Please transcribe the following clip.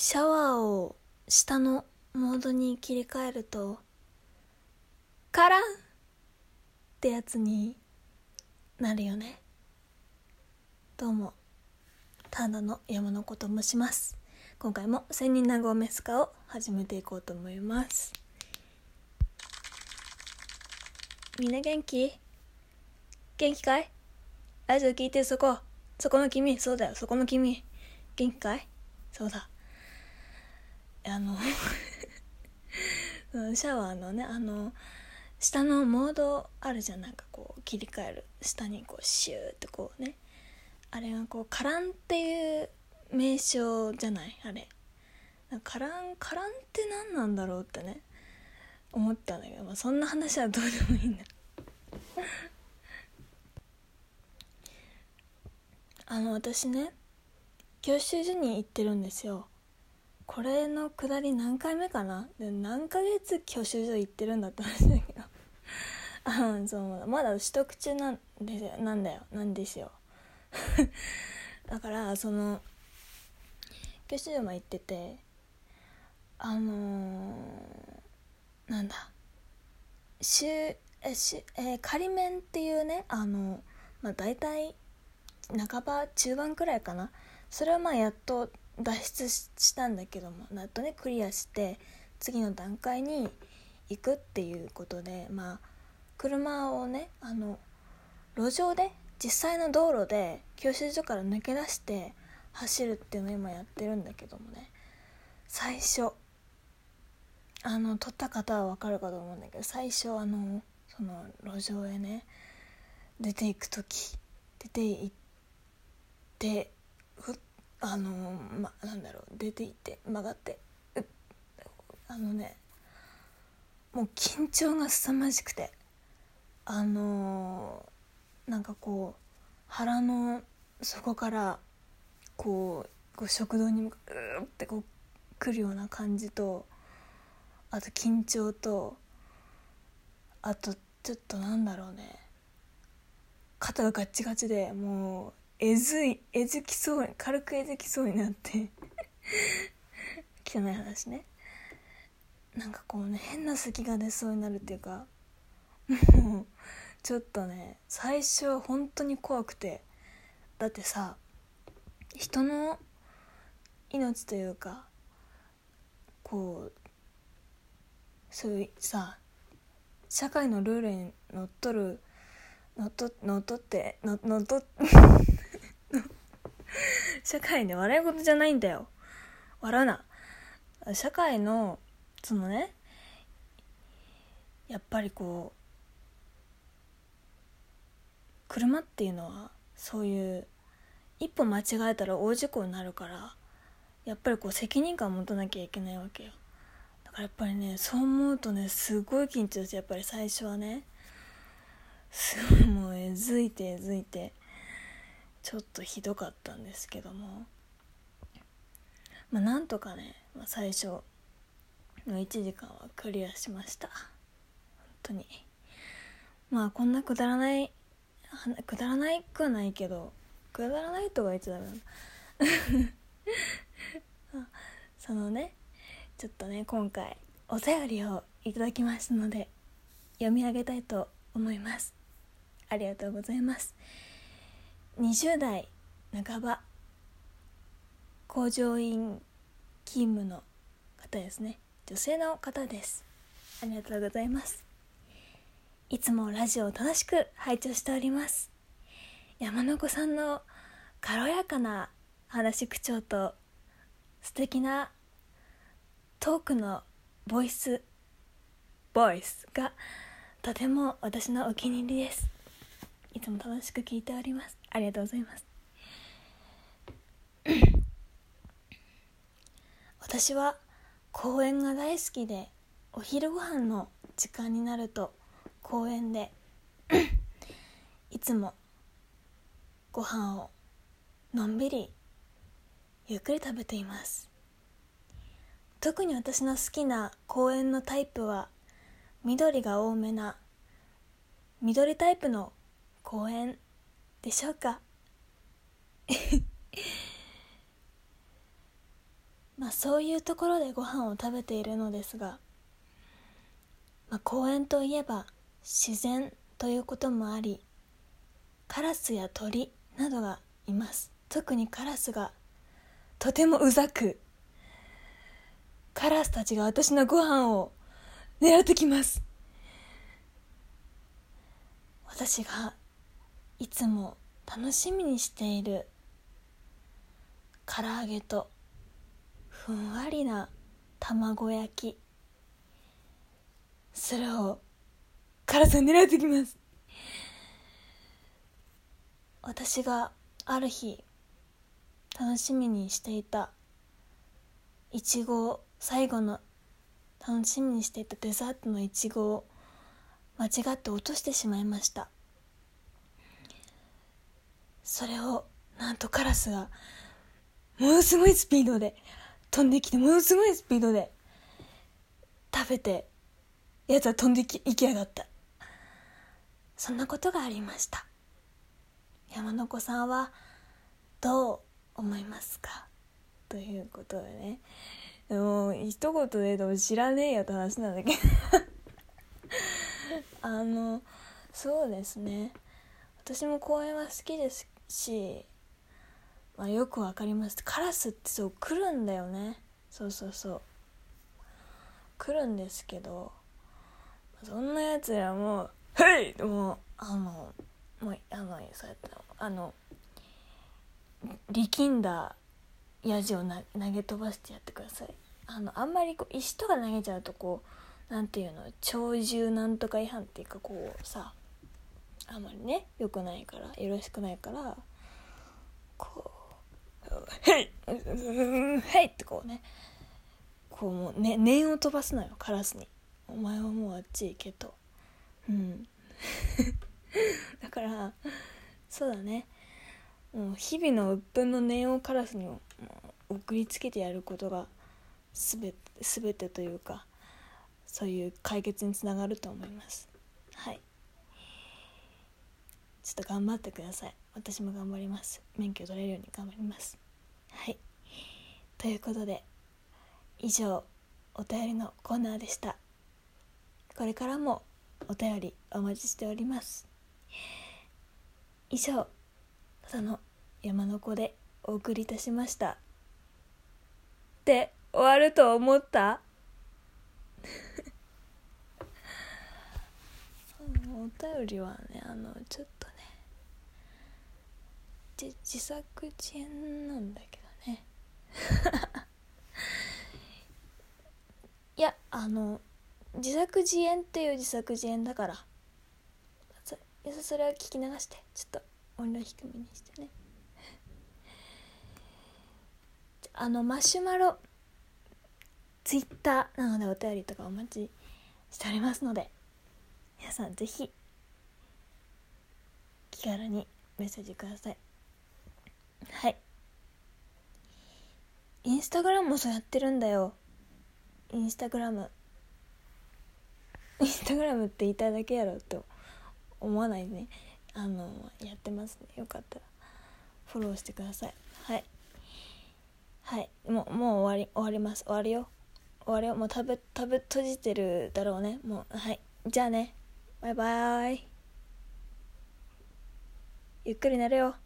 シャワーを下のモードに切り替えるとカランってやつになるよね。どうもただの山の子と申します。今回も千人名号メスカを始めていこうと思います。みんな元気？元気かい？ラジオ聞いてそこ。そこの君。そうだよ。そこの君。元気かい？そうだ。あの シャワーのねあの下のモードあるじゃん。なんかこう切り替える。下にこうシューってこうね。あれがこうカランっていう名称じゃない？あれ。カランカランって何なんだろうってね。思ったんだけど、まあ、そんな話はどうでもいいんだ。あの私ね教習所に行ってるんですよ。これのくだり何回目かな？で何ヶ月教習所行ってるんだって話だけど。あそうまだ取得中なんでなんだよ。なんですよ。だからその教習所も行っててあのー、なんだ。週えしえー、仮面っていうねあのまあ大体半ば中盤くらいかな。それはまあやっと脱出したんだけどもやっとねクリアして次の段階に行くっていうことでまあ車をねあの路上で実際の道路で教習所から抜け出して走るっていうのを今やってるんだけどもね最初あの撮った方は分かるかと思うんだけど最初あのその路上へね出ていく時出て行ってあのまなんだろう出て行って曲がってあのねもう緊張が凄まじくてあのなんかこう腹の底からこうこう食堂にうってこう来るような感じとあと緊張とあとちょっとなんだろうね肩がガッチガチでもうえずいえずきそう軽くえずきそうになって。汚い話ね。なんかこうね変な咳が出そうになるっていうかもうちょっとね最初は本当に怖くて。だってさ人の命というかこうそういうさ社会のルールにのっとるのっとのっとってののっと社会ね笑い事じゃないんだよ。笑うな。社会のそのねやっぱりこう車っていうのはそういう一歩間違えたら大事故になるからやっぱりこう責任感を持たなきゃいけないわけよ。だからやっぱりねそう思うとねすごい緊張してやっぱり最初はねすごいもうえずいてえずいて。ちょっとひどかったんですけども。まあなんとかね、まあ、最初の1時間はクリアしました。本当に。まあこんなくだらないくだらないくはないけどくだらないとは言っちゃダメな。そのねちょっとね今回お便りをいただきましたので読み上げたいと思います。ありがとうございます。20代半ば工場員勤務の方ですね。女性の方です。ありがとうございます。いつもラジオを楽しく拝聴しております。山の子さんの軽やかな話口調と素敵なトークのボイスボイスがとても私のお気に入りです。いつも楽しく聞いております。ありがとうございます。私は公園が大好きでお昼ご飯の時間になると公園で いつもご飯をのんびりゆっくり食べています。特に私の好きな公園のタイプは緑が多めな緑タイプの公園でしょうか？まあそういうところでご飯を食べているのですが、まあ、公園といえば自然ということもありカラスや鳥などがいます。特にカラスがとてもうざくカラスたちが私のご飯を狙ってきます。私がいつも楽しみにしている唐揚げとふんわりな卵焼き。それをカラスが狙ってきます。私がある日楽しみにしていたいちごを最後の楽しみにしていたデザートのいちごを間違って落としてしまいました。それをなんとカラスがものすごいスピードで飛んできてものすごいスピードで食べてやつは飛んでき行きやがった。そんなことがありました。山の子さんはどう思いますか？ということでね。もう一言で言うと知らねえよって話なんだけど。あのそうですね。私も公園は好きですし、まあ、よくわかります。カラスってそう来るんだよね。そうそうそう。来るんですけどそんなやつらも「はい!」もうあのもうあのそうやってあの力んだやじをな投げ飛ばしてやってください。あのあんまりこう石とか投げちゃうとこうなんていうの鳥獣なんとか違反っていうかこうさあまりね良くないからよろしくないからこう「は いはい!」ってこうねこうもうね念を飛ばすのよカラスに「お前はもうあっち行け」と。うん。だからそうだね。もう日々の鬱憤の念をカラスに送りつけてやることが全て全てというかそういう解決につながると思います。はい。ちょっと頑張ってください。私も頑張ります。免許取れるように頑張ります。はい。ということで以上お便りのコーナーでした。これからもお便りお待ちしております。以上ただの山の子でお送りいたしました。で終わると思った？お便りはねあのちょっとねじ自作自演なんだけどね。いやあの自作自演っていう自作自演だから。そそれは聞き流して。ちょっと音量低めにしてね。あのマシュマロツイッターなのでお便りとかお待ちしておりますので皆さん是非気軽にメッセージください。はい。インスタグラムもそうやってるんだよ。インスタグラム。インスタグラムって言いたいだけやろと思わないでね。あのやってますね。よかったらフォローしてください。はい。はい。もうもう終わり終わります。終わるよ。終わるよ。もう食べ食べ閉じてるだろうね。もうはい。じゃあね。バイバーイ。ゆっくり寝るよ。